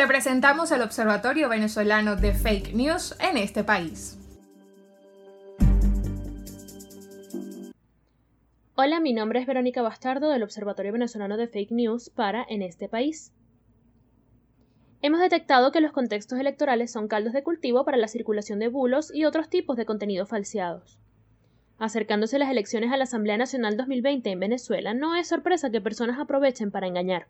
Te presentamos el Observatorio Venezolano de Fake News en este país. Hola, mi nombre es Verónica Bastardo del Observatorio Venezolano de Fake News para En este país. Hemos detectado que los contextos electorales son caldos de cultivo para la circulación de bulos y otros tipos de contenidos falseados. Acercándose las elecciones a la Asamblea Nacional 2020 en Venezuela, no es sorpresa que personas aprovechen para engañar.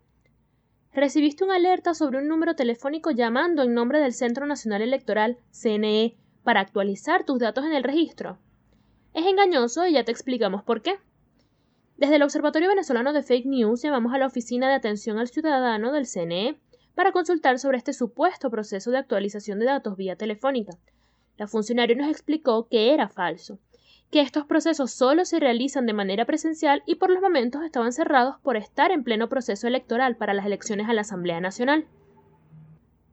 Recibiste una alerta sobre un número telefónico llamando en nombre del Centro Nacional Electoral, CNE, para actualizar tus datos en el registro. Es engañoso y ya te explicamos por qué. Desde el Observatorio Venezolano de Fake News llamamos a la Oficina de Atención al Ciudadano del CNE para consultar sobre este supuesto proceso de actualización de datos vía telefónica. La funcionaria nos explicó que era falso, que estos procesos solo se realizan de manera presencial y por los momentos estaban cerrados por estar en pleno proceso electoral para las elecciones a la Asamblea Nacional.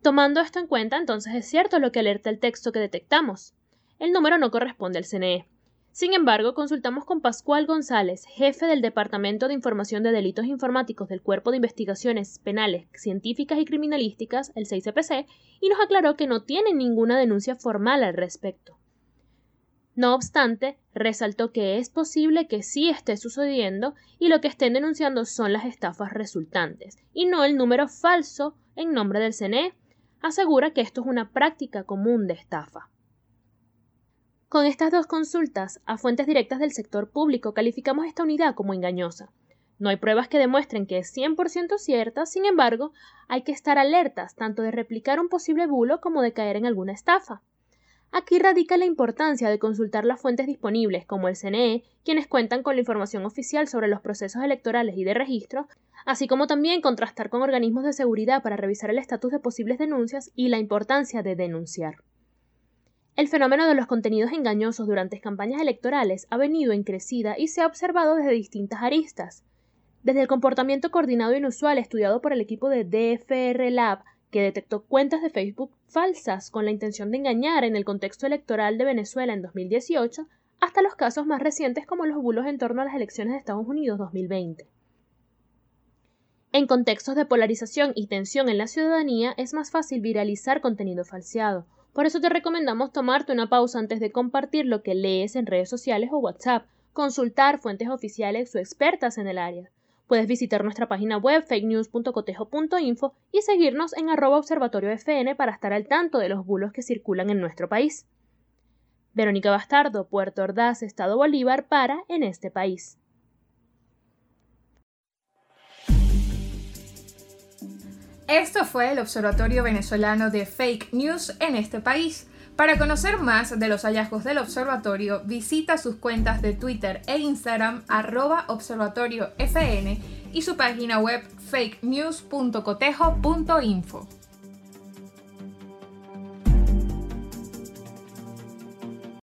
Tomando esto en cuenta, entonces es cierto lo que alerta el texto que detectamos. El número no corresponde al CNE. Sin embargo, consultamos con Pascual González, jefe del Departamento de Información de Delitos Informáticos del Cuerpo de Investigaciones Penales, Científicas y Criminalísticas, el 6CPC, y nos aclaró que no tiene ninguna denuncia formal al respecto. No obstante, resaltó que es posible que sí esté sucediendo y lo que estén denunciando son las estafas resultantes, y no el número falso en nombre del CNE. Asegura que esto es una práctica común de estafa. Con estas dos consultas a fuentes directas del sector público calificamos esta unidad como engañosa. No hay pruebas que demuestren que es 100% cierta, sin embargo, hay que estar alertas tanto de replicar un posible bulo como de caer en alguna estafa. Aquí radica la importancia de consultar las fuentes disponibles, como el CNE, quienes cuentan con la información oficial sobre los procesos electorales y de registro, así como también contrastar con organismos de seguridad para revisar el estatus de posibles denuncias y la importancia de denunciar. El fenómeno de los contenidos engañosos durante campañas electorales ha venido en crecida y se ha observado desde distintas aristas. Desde el comportamiento coordinado inusual estudiado por el equipo de DFR Lab, que detectó cuentas de Facebook falsas con la intención de engañar en el contexto electoral de Venezuela en 2018, hasta los casos más recientes como los bulos en torno a las elecciones de Estados Unidos 2020. En contextos de polarización y tensión en la ciudadanía es más fácil viralizar contenido falseado, por eso te recomendamos tomarte una pausa antes de compartir lo que lees en redes sociales o WhatsApp, consultar fuentes oficiales o expertas en el área. Puedes visitar nuestra página web fakenews.cotejo.info y seguirnos en arroba observatoriofn para estar al tanto de los bulos que circulan en nuestro país. Verónica Bastardo, Puerto Ordaz, Estado Bolívar, para En este país. Esto fue el Observatorio Venezolano de Fake News en este país. Para conocer más de los hallazgos del observatorio, visita sus cuentas de Twitter e Instagram arroba observatoriofn y su página web fakenews.cotejo.info.